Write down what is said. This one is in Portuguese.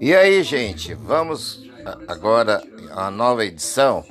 E aí, gente, vamos agora a nova edição.